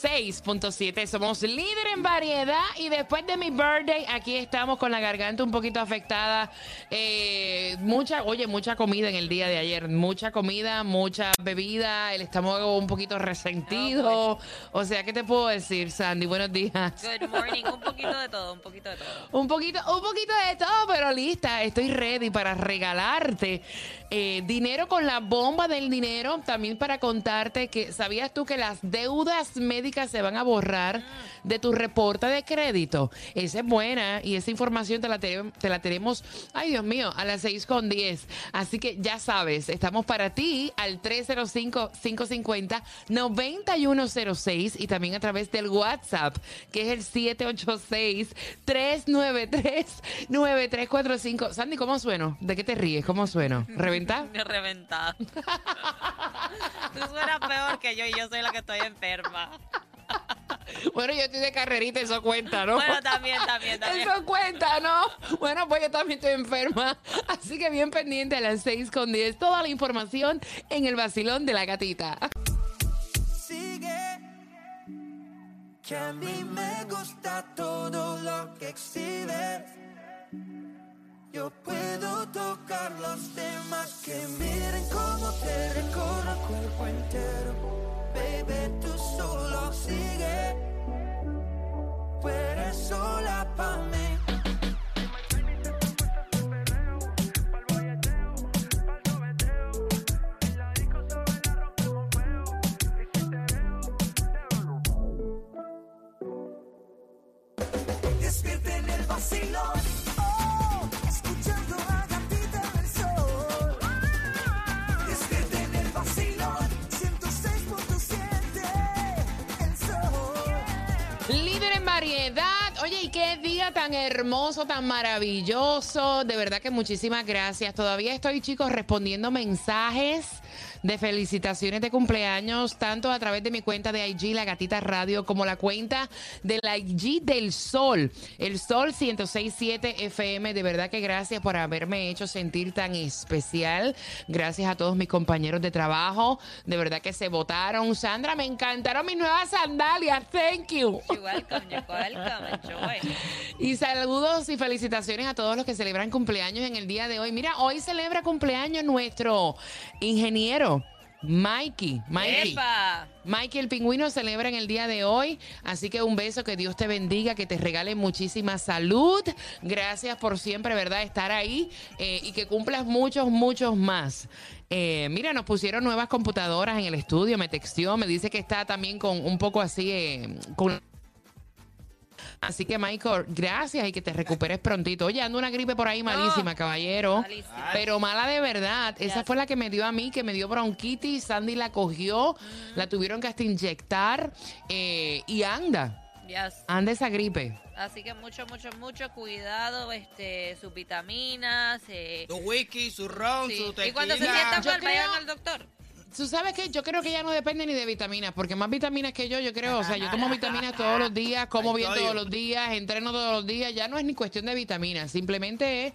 same. 106.7 somos líder en variedad y después de mi birthday aquí estamos con la garganta un poquito afectada. Eh, mucha, oye, mucha comida en el día de ayer, mucha comida, mucha bebida, el estómago un poquito resentido. O sea, ¿qué te puedo decir, Sandy? Buenos días. Good morning. Un poquito de todo, un poquito de todo. Un poquito, un poquito de todo, pero lista. Estoy ready para regalarte eh, dinero con la bomba del dinero. También para contarte que sabías tú que las deudas médicas se van a borrar de tu reporte de crédito. Esa es buena y esa información te la, te- la tenemos, ay Dios mío, a las 6 con 10. Así que ya sabes, estamos para ti al 305-550-9106 y también a través del WhatsApp, que es el 786-393-9345. Sandy, ¿cómo sueno? ¿De qué te ríes? ¿Cómo sueno? ¿Reventá? Reventado. Tú suenas peor que yo y yo soy la que estoy enferma. Bueno, yo estoy de carrerita, eso cuenta, ¿no? Bueno, también, también, también. Eso cuenta, ¿no? Bueno, pues yo también estoy enferma. Así que bien pendiente a las 6 con 10. Toda la información en el vacilón de la gatita. sigue. Que a mí me gusta todo lo que exhibes. Yo puedo tocar los temas que miren cómo te recorro el cuerpo entero. Baby, tú solo sigue. Tú sola pa' mí. Vacilón. Oye, ¿y qué día tan hermoso, tan maravilloso? De verdad que muchísimas gracias. Todavía estoy, chicos, respondiendo mensajes de felicitaciones de cumpleaños, tanto a través de mi cuenta de IG, La Gatita Radio, como la cuenta de la IG del Sol, el Sol 1067 FM. De verdad que gracias por haberme hecho sentir tan especial. Gracias a todos mis compañeros de trabajo. De verdad que se votaron. Sandra, me encantaron mis nuevas sandalias. Thank you. You're welcome, you're welcome. Enjoy. Y saludos y felicitaciones a todos los que celebran cumpleaños en el día de hoy. Mira, hoy celebra cumpleaños nuestro ingeniero Mikey. Mikey. ¡Epa! Mikey el pingüino celebra en el día de hoy, así que un beso, que Dios te bendiga, que te regale muchísima salud. Gracias por siempre, ¿verdad? Estar ahí eh, y que cumplas muchos, muchos más. Eh, mira, nos pusieron nuevas computadoras en el estudio, me textió, me dice que está también con un poco así, eh, con Así que, Michael, gracias y que te recuperes prontito. Oye, ando una gripe por ahí malísima, caballero. Malísima. Pero mala de verdad. Esa fue la que me dio a mí, que me dio bronquitis. Sandy la cogió, la tuvieron que hasta inyectar. eh, y anda, Yes. anda esa gripe. Así que mucho, mucho, mucho cuidado, este, sus vitaminas. Eh, Su whisky, su ron, sí. su tequila. Y cuando se sientan mal, vayan al doctor. ¿Tú sabes qué? Yo creo que ya no depende ni de vitaminas, porque más vitaminas que yo, yo creo. O sea, yo tomo vitaminas todos los días, como bien todos los días, entreno todos los días. Ya no es ni cuestión de vitaminas, simplemente es.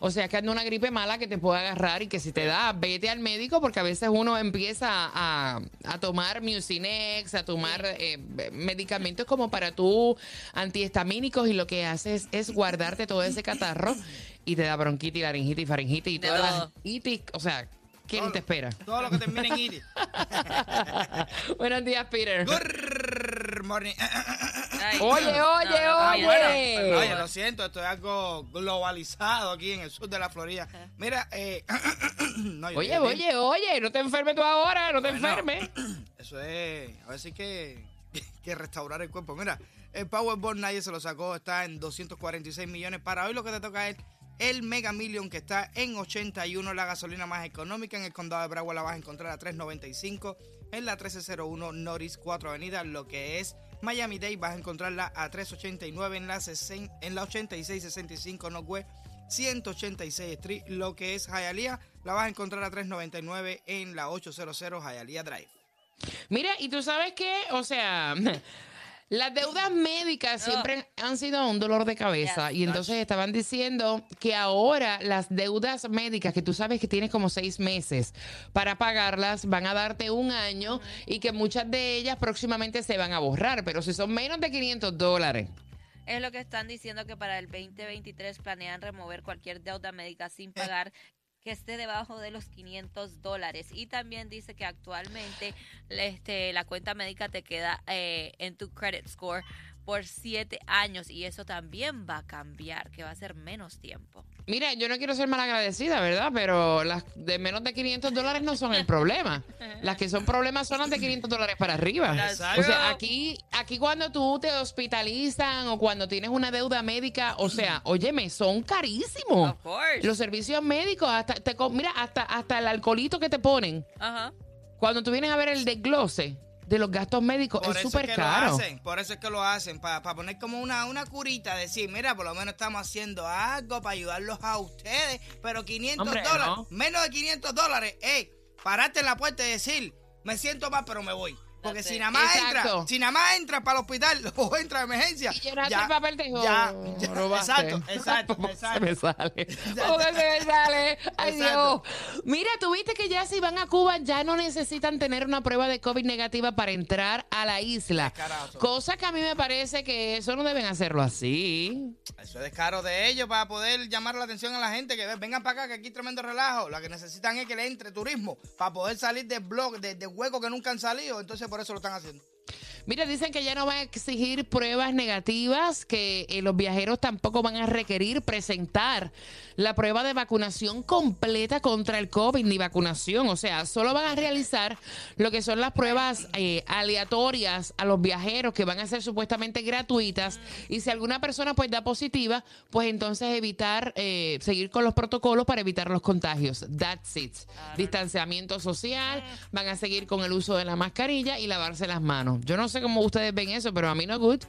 O sea, que anda una gripe mala que te puede agarrar y que si te da, vete al médico porque a veces uno empieza a, a tomar Mucinex, a tomar eh, medicamentos como para tú antihistamínicos y lo que haces es guardarte todo ese catarro y te da bronquitis, laringitis, faringitis y todas las itis. O sea, ¿quién te espera? Todo lo que termine en iris. Buenos días, Peter. Good morning. Ay, Oye, no, oye, no, no, oye. bueno. Oye, lo siento, esto es algo globalizado aquí en el sur de la Florida. Mira, eh, no, yo Oye, oye, oye, no te enfermes tú ahora, no te Bueno. enfermes. Eso es, a ver si hay que, que restaurar el cuerpo. Mira, el Powerball nadie se lo sacó, está en 246 millones. Para hoy lo que te toca es el Mega Million que está en 81, la gasolina más económica en el condado de Broward la vas a encontrar a 3.95 en la 1301 Norris 4 Avenida, lo que es Miami Dade vas a encontrarla a 3.89 en la 60 en la 8665 Northwest 186 Street, lo que es Hialeah la vas a encontrar a 3.99 en la 800 Hialeah Drive. Mira, y tú sabes que, o sea, las deudas médicas siempre han sido un dolor de cabeza. Y entonces estaban diciendo que ahora las deudas médicas, que tú sabes que tienes como seis meses para pagarlas, van a darte un año y que muchas de ellas próximamente se van a borrar. Pero si son menos de 500 dólares. Es lo que están diciendo que para el 2023 planean remover cualquier deuda médica sin pagar que esté debajo de los 500 dólares. Y también dice que actualmente este, la cuenta médica te queda eh, en tu credit score por siete años y eso también va a cambiar, que va a ser menos tiempo. Mira, yo no quiero ser malagradecida, ¿verdad? Pero las de menos de 500 dólares no son el problema. Las que son problemas son las de 500 dólares para arriba. Exacto. O sea, aquí, aquí cuando tú te hospitalizan o cuando tienes una deuda médica, o sea, óyeme, son carísimos. Of course. Los servicios médicos, hasta te mira, hasta, hasta el alcoholito que te ponen. Ajá. Cuando tú vienes a ver el desglose de los gastos médicos, Por es eso súper que caro. lo hacen, por eso es que lo hacen, para poner como una, una curita, decir, mira, por lo menos estamos haciendo algo para ayudarlos a ustedes, pero 500 Hombre, dólares, no. menos de 500 dólares, ey, pararte en la puerta y decir, me siento mal, pero me voy. Porque si nada más Exacto. entra, si nada más entra para el hospital o entra de emergencia, Y llenaste el papel de ya, ya, robaste. exacto, exacto, ¿Cómo exacto. Se me sale. ¿Cómo que se me sale? Ay, Exacto. Dios. Mira, tuviste que ya si van a Cuba ya no necesitan tener una prueba de COVID negativa para entrar a la isla. Descarazo. Cosa que a mí me parece que eso no deben hacerlo así. Eso es descaro de ellos para poder llamar la atención a la gente que vengan para acá, que aquí hay tremendo relajo. Lo que necesitan es que le entre turismo para poder salir del blog, de, de hueco que nunca han salido. Entonces por eso lo están haciendo. Mira, dicen que ya no van a exigir pruebas negativas, que eh, los viajeros tampoco van a requerir presentar la prueba de vacunación completa contra el COVID, ni vacunación. O sea, solo van a realizar lo que son las pruebas eh, aleatorias a los viajeros, que van a ser supuestamente gratuitas. Y si alguna persona pues da positiva, pues entonces evitar, eh, seguir con los protocolos para evitar los contagios. That's it. Distanciamiento social, van a seguir con el uso de la mascarilla y lavarse las manos. Yo no sé cómo ustedes ven eso, pero a mí no good.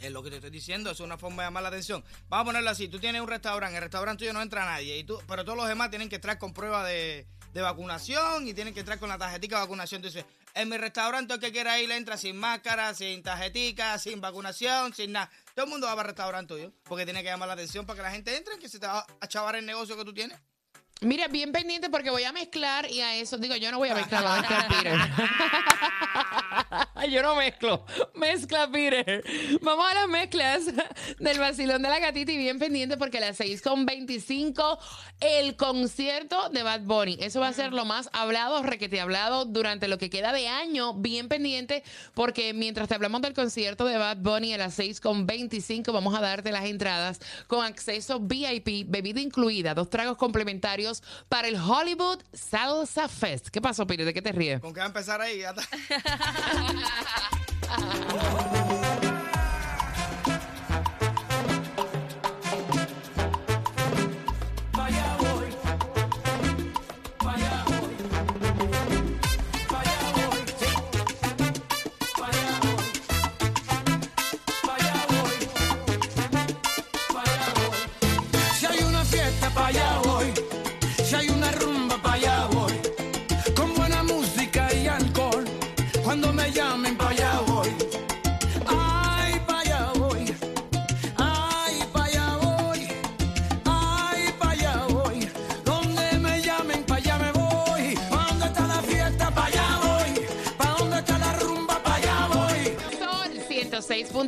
Es lo que te estoy diciendo, es una forma de llamar la atención. Vamos a ponerlo así, tú tienes un restaurante, el restaurante tuyo no entra nadie, y tú, pero todos los demás tienen que entrar con prueba de, de vacunación y tienen que entrar con la tarjetita de vacunación. Entonces, en mi restaurante el que quiera ir entra sin máscara, sin tarjetica, sin vacunación, sin nada. Todo el mundo va para el restaurante tuyo, porque tiene que llamar la atención para que la gente entre, que se te va a chavar el negocio que tú tienes. Mira, bien pendiente porque voy a mezclar y a eso, digo, yo no voy a mezclar, va a mezclar Peter. Yo no mezclo, mezcla Peter. Vamos a las mezclas del vacilón de la gatita y bien pendiente porque a las 6 con 25 el concierto de Bad Bunny. Eso va a ser lo más hablado, requete hablado durante lo que queda de año. Bien pendiente porque mientras te hablamos del concierto de Bad Bunny a las 6 con 25 vamos a darte las entradas con acceso VIP, bebida incluida, dos tragos complementarios para el Hollywood Salsa Fest. ¿Qué pasó, Piri? ¿De qué te ríes? ¿Con qué va a empezar ahí? Ya está.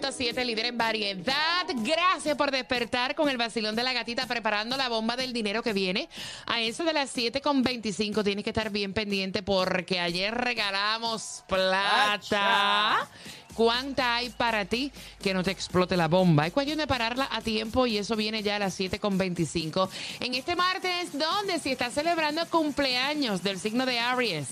106.7, líder en variedad. Gracias por despertar con el vacilón de la gatita, preparando la bomba del dinero que viene. A eso de las 7.25 tienes que estar bien pendiente porque ayer regalamos plata. ¿Cuánta hay para ti que no te explote la bomba? Hay cuestión de pararla a tiempo y eso viene ya a las 7.25. En este martes, donde si estás celebrando cumpleaños del signo de Aries,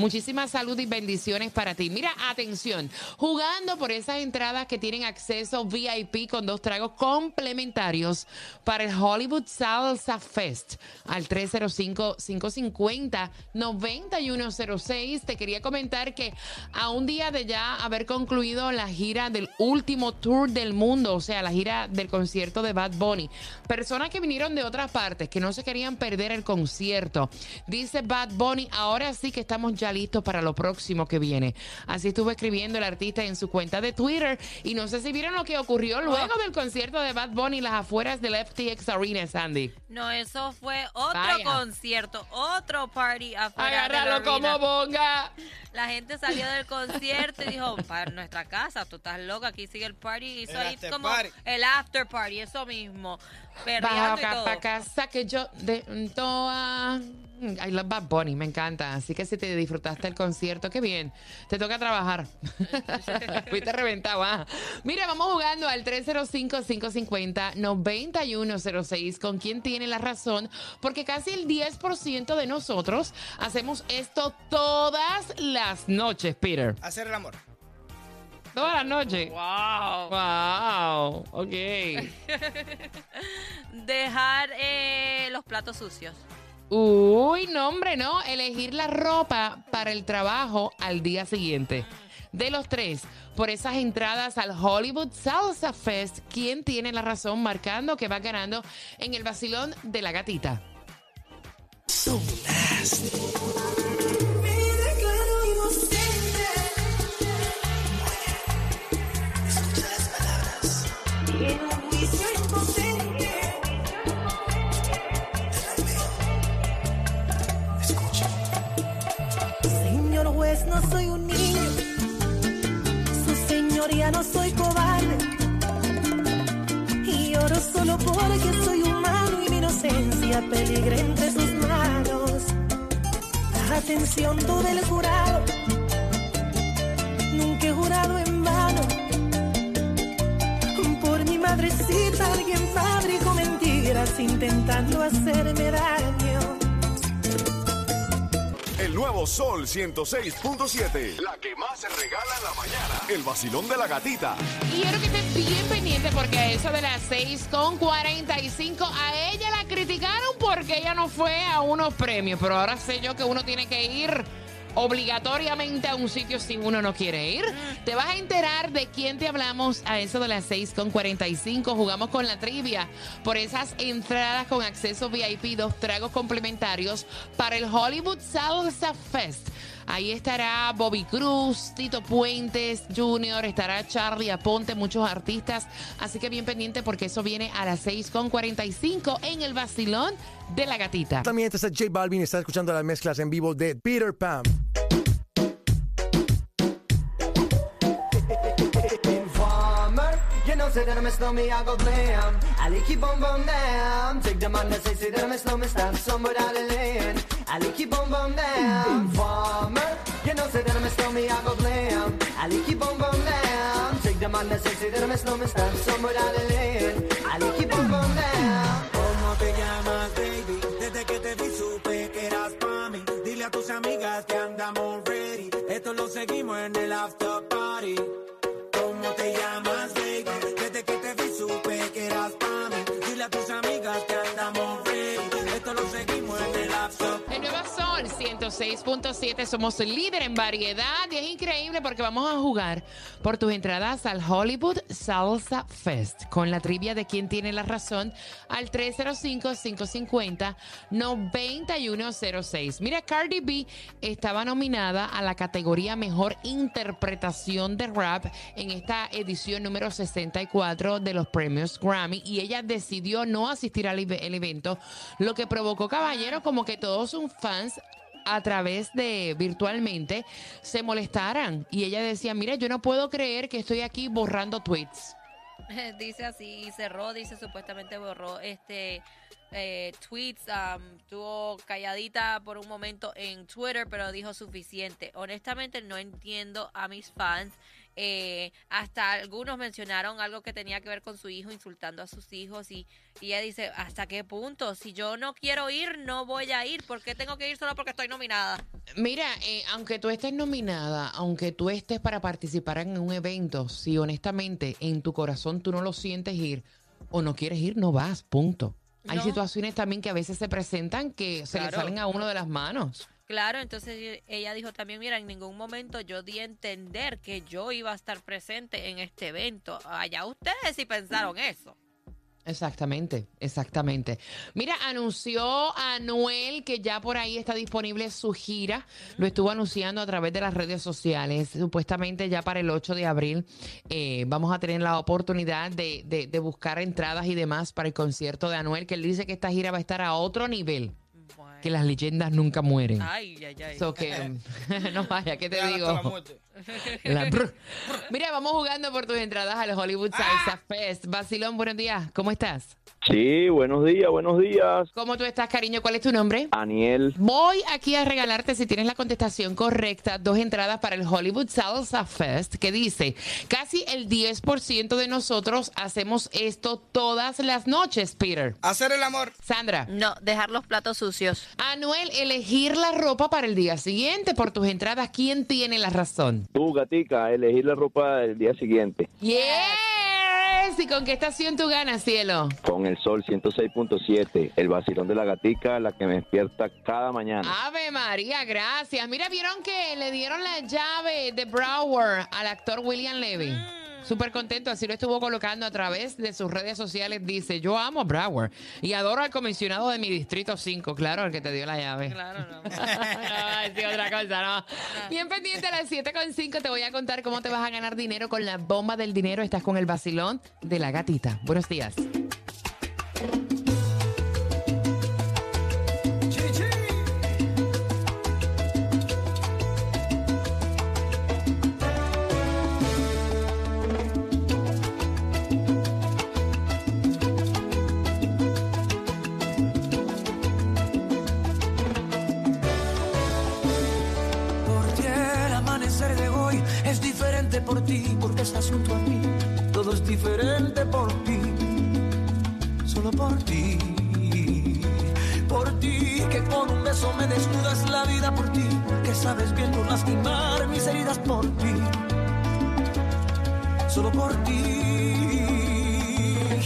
Muchísima salud y bendiciones para ti. Mira, atención, jugando por esas entradas que tienen acceso VIP con dos tragos complementarios para el Hollywood Salsa Fest al 305-550-9106. Te quería comentar que a un día de ya haber concluido la gira del último tour del mundo, o sea, la gira del concierto de Bad Bunny, personas que vinieron de otras partes, que no se querían perder el concierto, dice Bad Bunny, ahora sí que estamos ya listos para lo próximo que viene. Así estuvo escribiendo el artista en su cuenta de Twitter y no sé si vieron lo que ocurrió luego del concierto de Bad Bunny en las afueras del FTX Arena, Sandy. No, eso fue otro Vaya. concierto, otro party afuera de la Agárralo arena. como bonga. La gente salió del concierto y dijo, para nuestra casa, tú estás loca, aquí sigue el party. Hizo El ahí como party. el after party, eso mismo. Baja Perreando y acá todo. pa' casa que yo de toa. I love Bad Bunny, me encanta. Así que si te disfrutaste el concierto, qué bien. Te toca trabajar. Fuiste reventado, ah. Mira, vamos jugando al 305-550-9106. ¿Con quién tiene la razón? Porque casi el 10% de nosotros hacemos esto todas las noches, Peter. Hacer el amor. Todas las noches. Wow. Wow. Ok. Dejar eh, los platos sucios. Uy, no, no. Elegir la ropa para el trabajo al día siguiente. De los tres, por esas entradas al Hollywood Salsa Fest, ¿quién tiene la razón marcando que va ganando en el vacilón de la gatita? Me no soy cobarde. Y oro solo porque soy humano y mi inocencia peligra entre sus manos. Atención todo el jurado, nunca he jurado en vano. Por mi madrecita alguien fabricó mentiras intentando hacerme daño. Nuevo Sol 106.7. La que más se regala en la mañana. El vacilón de la gatita. Y quiero que estés bien pendiente porque a eso de las 6 con 45 a ella la criticaron porque ella no fue a unos premios, pero ahora sé yo que uno tiene que ir obligatoriamente a un sitio si uno no quiere ir. Te vas a enterar de quién te hablamos a eso de las 6 con 45. Jugamos con la trivia por esas entradas con acceso VIP, dos tragos complementarios para el Hollywood Salsa Fest. Ahí estará Bobby Cruz, Tito Puentes Jr., estará Charlie Aponte, muchos artistas. Así que bien pendiente porque eso viene a las 6.45 en el vacilón de la gatita. También está J Balvin, está escuchando las mezclas en vivo de Peter Pan. Say that I'm a slow me, I go glam. I like bum down. Take the man that say, say that I'm a slow me, stand somewhere down the lane. I like on bum down. Informer, you know, say that I'm a slow me, I go glam. I like bum down. Take the man that say, say that I'm a slow me, stand somewhere down the lane. I bum down. ¿Cómo te llamas, baby? Desde que te vi supe que eras pa' mí. Dile a tus amigas que andamos ready. Esto lo seguimos en el after party. 106.7, somos líder en variedad y es increíble porque vamos a jugar por tus entradas al Hollywood Salsa Fest con la trivia de quién tiene la razón al 305-550-9106. Mira, Cardi B estaba nominada a la categoría Mejor Interpretación de Rap en esta edición número 64 de los premios Grammy y ella decidió no asistir al evento, lo que provocó, caballero, como que todos sus fans a través de virtualmente se molestaran y ella decía, mira, yo no puedo creer que estoy aquí borrando tweets. dice así, y cerró, dice supuestamente borró este eh, tweets, um, estuvo calladita por un momento en Twitter, pero dijo suficiente. Honestamente no entiendo a mis fans. Eh, hasta algunos mencionaron algo que tenía que ver con su hijo, insultando a sus hijos y, y ella dice, ¿hasta qué punto? Si yo no quiero ir, no voy a ir. ¿Por qué tengo que ir solo porque estoy nominada? Mira, eh, aunque tú estés nominada, aunque tú estés para participar en un evento, si honestamente en tu corazón tú no lo sientes ir o no quieres ir, no vas, punto. Hay No. situaciones también que a veces se presentan que se le salen a uno de las manos. Claro, entonces e- ella dijo también, mira, en ningún momento yo di a entender que yo iba a estar presente en este evento. Allá ustedes si pensaron eso. Exactamente, exactamente. Mira, anunció Anuel que ya por ahí está disponible su gira. Lo estuvo anunciando a través de las redes sociales. Supuestamente ya para el 8 de abril eh, vamos a tener la oportunidad de, de- de buscar entradas y demás para el concierto de Anuel, que él dice que esta gira va a estar a otro nivel. Que las leyendas nunca mueren. Ay, ay, ay. So que, no vaya, ¿qué te Real hasta la digo? Muerte. La brr. Mira, vamos jugando por tus entradas al Hollywood Salsa Fest. Basilón, buenos días, ¿cómo estás? Sí, buenos días, buenos días. ¿Cómo tú estás, cariño? ¿Cuál es tu nombre? Aniel, Voy aquí a regalarte, si tienes la contestación correcta, dos entradas para el Hollywood Salsa Fest, que dice, casi el 10% de nosotros hacemos esto todas las noches, Peter. Hacer el amor. Sandra, No, dejar los platos sucios. Anuel, elegir la ropa para el día siguiente por tus entradas, ¿quién tiene la razón? Tú, gatica, elegir la ropa del día siguiente. Yes, ¿y con qué estación tú ganas, cielo? Con el sol 106.7, el vacilón de la gatica, la que me despierta cada mañana. Ave María, gracias. Mira, vieron que le dieron la llave de Brower al actor William Levy. Súper contento, así lo estuvo colocando a través de sus redes sociales. Dice, yo amo a Brower y adoro al comisionado de mi distrito 5, claro, el que te dio la llave. Claro, no. no, sí, otra cosa, no. Bien pendiente a las 7.5 te voy a contar cómo te vas a ganar dinero con la bomba del dinero. Estás con el vacilón de la gatita. Buenos días. Estás junto a mí. Todo es diferente por ti, solo por ti. Por ti, que con un beso me desnudas la vida por ti, que sabes bien no lastimar mis heridas por ti, solo por ti.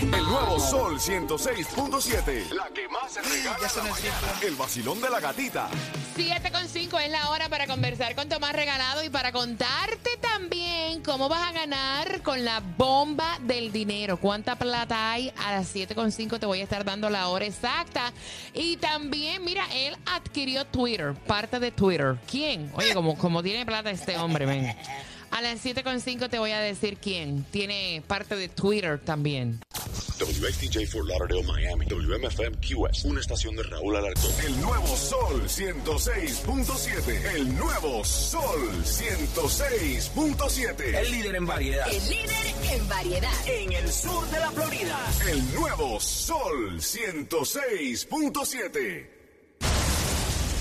El nuevo Sol 106.7. La que más se regala Ya son la. El vacilón de la gatita. 7.5 es la hora para conversar con Tomás Regalado y para contarte también cómo vas a ganar con la bomba del dinero. ¿Cuánta plata hay? A las 7.5 te voy a estar dando la hora exacta. Y también, mira, él adquirió Twitter, parte de Twitter. ¿Quién? Oye, como, como tiene plata este hombre, ven. A las 7.5 te voy a decir quién. Tiene parte de Twitter también. WXTJ for Lauderdale, Miami. WMFM QS. Una estación de Raúl Alarcón. El nuevo Sol 106.7. El nuevo Sol 106.7. El líder en variedad. El líder en variedad. En el sur de la Florida. El nuevo Sol 106.7.